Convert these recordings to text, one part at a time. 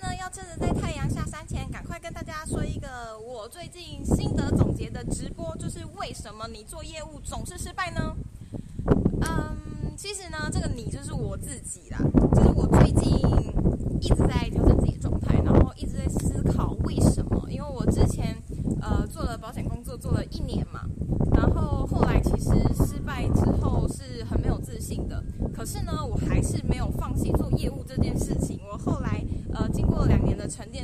呢，要趁着在太阳下山前，赶快跟大家说一个我最近心得总结的直播，就是为什么你做业务总是失败呢？嗯，其实呢，这个你就是我自己啦，就是我最近一直在调整自己的状态，然后一直在思考为什么，因为我之前呃做了保险工作做了一年嘛，然后后来其实失败之后是很没有自信的，可是呢，我还是没有放弃做业务这件事情，我后来。呃，经过两年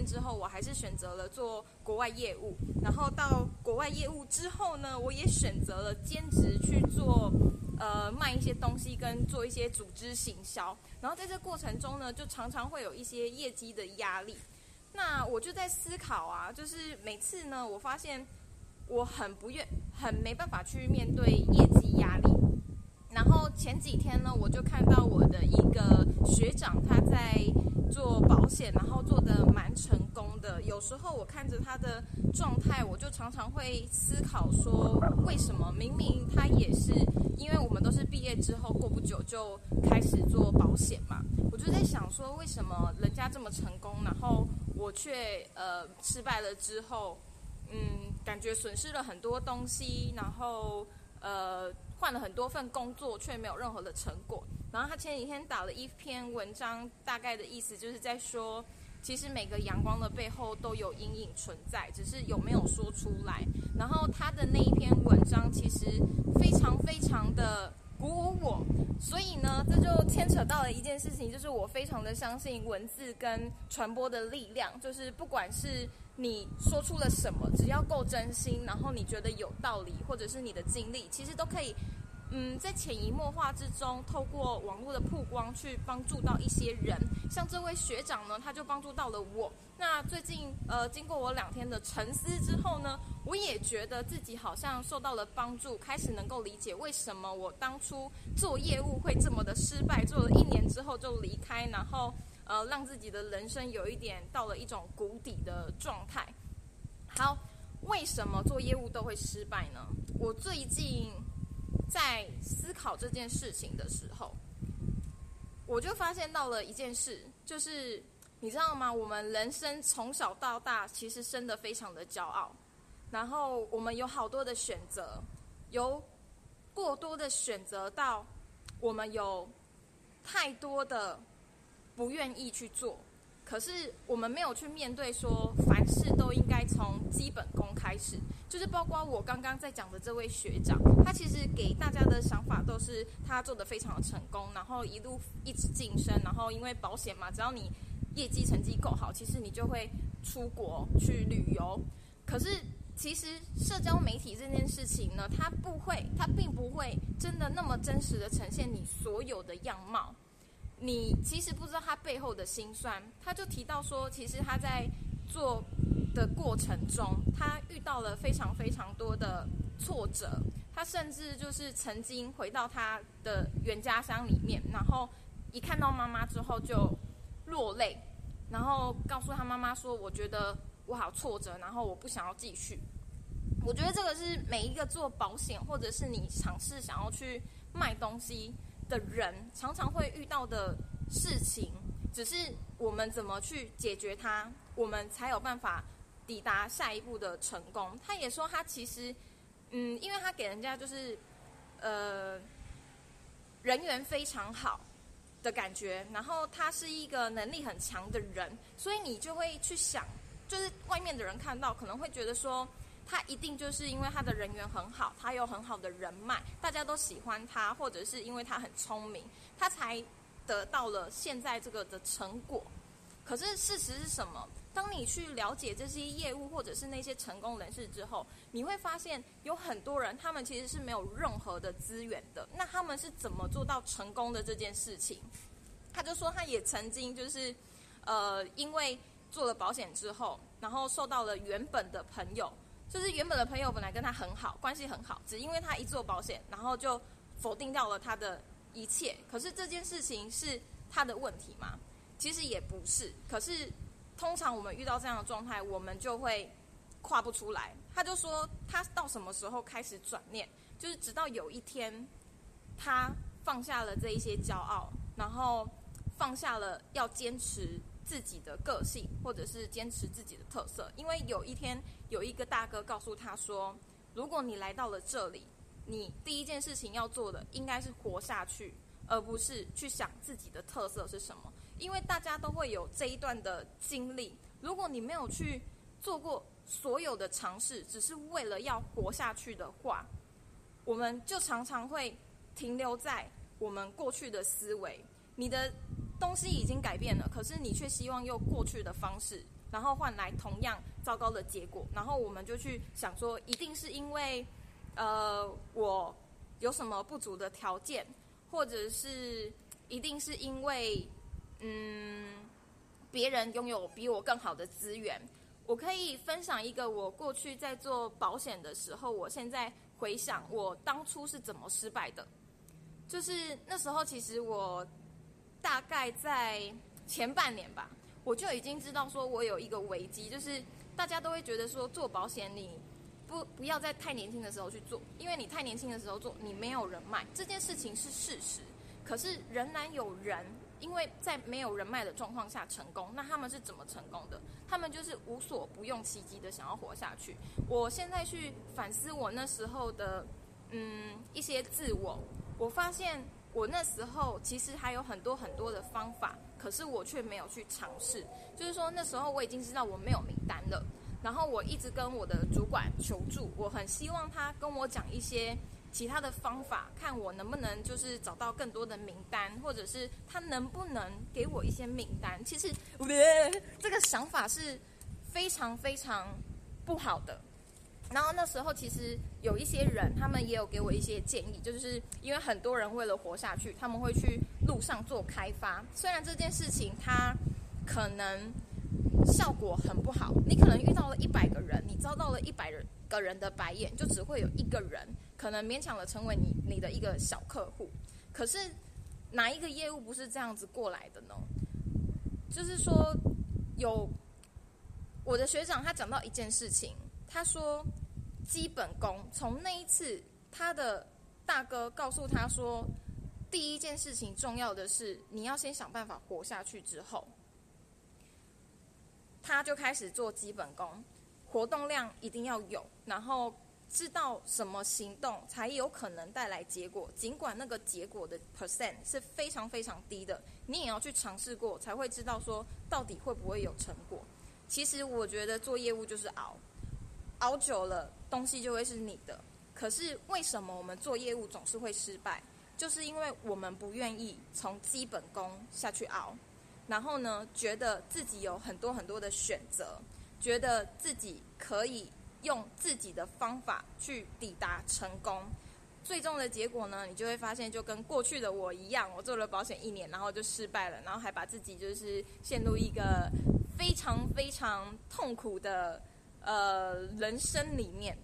之后，我还是选择了做国外业务。然后到国外业务之后呢，我也选择了兼职去做，呃，卖一些东西跟做一些组织行销。然后在这过程中呢，就常常会有一些业绩的压力。那我就在思考啊，就是每次呢，我发现我很不愿、很没办法去面对业绩压力。然后前几天呢，我就看到我的一个学长他在。做保险，然后做的蛮成功的。有时候我看着他的状态，我就常常会思考说，为什么明明他也是，因为我们都是毕业之后过不久就开始做保险嘛。我就在想说，为什么人家这么成功，然后我却呃失败了之后，嗯，感觉损失了很多东西，然后呃换了很多份工作，却没有任何的成果。然后他前几天打了一篇文章，大概的意思就是在说，其实每个阳光的背后都有阴影存在，只是有没有说出来。然后他的那一篇文章其实非常非常的鼓舞我，所以呢，这就牵扯到了一件事情，就是我非常的相信文字跟传播的力量，就是不管是你说出了什么，只要够真心，然后你觉得有道理，或者是你的经历，其实都可以。嗯，在潜移默化之中，透过网络的曝光去帮助到一些人，像这位学长呢，他就帮助到了我。那最近呃，经过我两天的沉思之后呢，我也觉得自己好像受到了帮助，开始能够理解为什么我当初做业务会这么的失败，做了一年之后就离开，然后呃，让自己的人生有一点到了一种谷底的状态。好，为什么做业务都会失败呢？我最近。在思考这件事情的时候，我就发现到了一件事，就是你知道吗？我们人生从小到大，其实生的非常的骄傲，然后我们有好多的选择，有过多的选择到我们有太多的不愿意去做。可是我们没有去面对，说凡事都应该从基本功开始，就是包括我刚刚在讲的这位学长，他其实给大家的想法都是他做的非常的成功，然后一路一直晋升，然后因为保险嘛，只要你业绩成绩够好，其实你就会出国去旅游。可是其实社交媒体这件事情呢，它不会，它并不会真的那么真实的呈现你所有的样貌。你其实不知道他背后的辛酸，他就提到说，其实他在做的过程中，他遇到了非常非常多的挫折，他甚至就是曾经回到他的原家乡里面，然后一看到妈妈之后就落泪，然后告诉他妈妈说：“我觉得我好挫折，然后我不想要继续。”我觉得这个是每一个做保险，或者是你尝试想要去卖东西。的人常常会遇到的事情，只是我们怎么去解决它，我们才有办法抵达下一步的成功。他也说，他其实，嗯，因为他给人家就是，呃，人缘非常好的感觉，然后他是一个能力很强的人，所以你就会去想，就是外面的人看到可能会觉得说。他一定就是因为他的人缘很好，他有很好的人脉，大家都喜欢他，或者是因为他很聪明，他才得到了现在这个的成果。可是事实是什么？当你去了解这些业务或者是那些成功人士之后，你会发现有很多人他们其实是没有任何的资源的。那他们是怎么做到成功的这件事情？他就说他也曾经就是，呃，因为做了保险之后，然后受到了原本的朋友。就是原本的朋友本来跟他很好，关系很好，只因为他一做保险，然后就否定掉了他的一切。可是这件事情是他的问题吗？其实也不是。可是通常我们遇到这样的状态，我们就会跨不出来。他就说他到什么时候开始转念，就是直到有一天他放下了这一些骄傲，然后放下了要坚持自己的个性，或者是坚持自己的特色。因为有一天有一个大哥告诉他说：“如果你来到了这里，你第一件事情要做的应该是活下去，而不是去想自己的特色是什么。因为大家都会有这一段的经历。如果你没有去做过所有的尝试，只是为了要活下去的话，我们就常常会停留在我们过去的思维。你的。东西已经改变了，可是你却希望用过去的方式，然后换来同样糟糕的结果。然后我们就去想说，一定是因为，呃，我有什么不足的条件，或者是一定是因为，嗯，别人拥有比我更好的资源。我可以分享一个我过去在做保险的时候，我现在回想我当初是怎么失败的。就是那时候，其实我。大概在前半年吧，我就已经知道说，我有一个危机，就是大家都会觉得说，做保险你不不要在太年轻的时候去做，因为你太年轻的时候做，你没有人脉，这件事情是事实。可是仍然有人因为在没有人脉的状况下成功，那他们是怎么成功的？他们就是无所不用其极的想要活下去。我现在去反思我那时候的嗯一些自我，我发现。我那时候其实还有很多很多的方法，可是我却没有去尝试。就是说那时候我已经知道我没有名单了，然后我一直跟我的主管求助，我很希望他跟我讲一些其他的方法，看我能不能就是找到更多的名单，或者是他能不能给我一些名单。其实，这个想法是非常非常不好的。然后那时候其实有一些人，他们也有给我一些建议，就是因为很多人为了活下去，他们会去路上做开发。虽然这件事情它可能效果很不好，你可能遇到了一百个人，你遭到了一百人个人的白眼，就只会有一个人可能勉强的成为你你的一个小客户。可是哪一个业务不是这样子过来的呢？就是说，有我的学长他讲到一件事情，他说。基本功，从那一次，他的大哥告诉他说，第一件事情重要的是你要先想办法活下去。之后，他就开始做基本功，活动量一定要有，然后知道什么行动才有可能带来结果。尽管那个结果的 percent 是非常非常低的，你也要去尝试过，才会知道说到底会不会有成果。其实我觉得做业务就是熬。熬久了，东西就会是你的。可是为什么我们做业务总是会失败？就是因为我们不愿意从基本功下去熬，然后呢，觉得自己有很多很多的选择，觉得自己可以用自己的方法去抵达成功。最终的结果呢，你就会发现，就跟过去的我一样，我做了保险一年，然后就失败了，然后还把自己就是陷入一个非常非常痛苦的。呃，人生里面，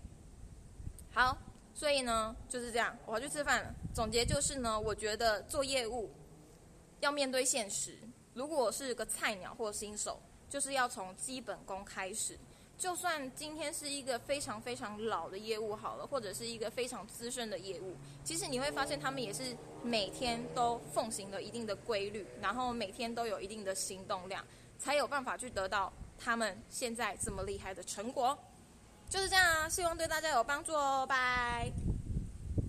好，所以呢就是这样，我要去吃饭了。总结就是呢，我觉得做业务要面对现实。如果是个菜鸟或新手，就是要从基本功开始。就算今天是一个非常非常老的业务好了，或者是一个非常资深的业务，其实你会发现他们也是每天都奉行了一定的规律，然后每天都有一定的行动量，才有办法去得到。他们现在这么厉害的成果，就是这样啊！希望对大家有帮助哦，拜。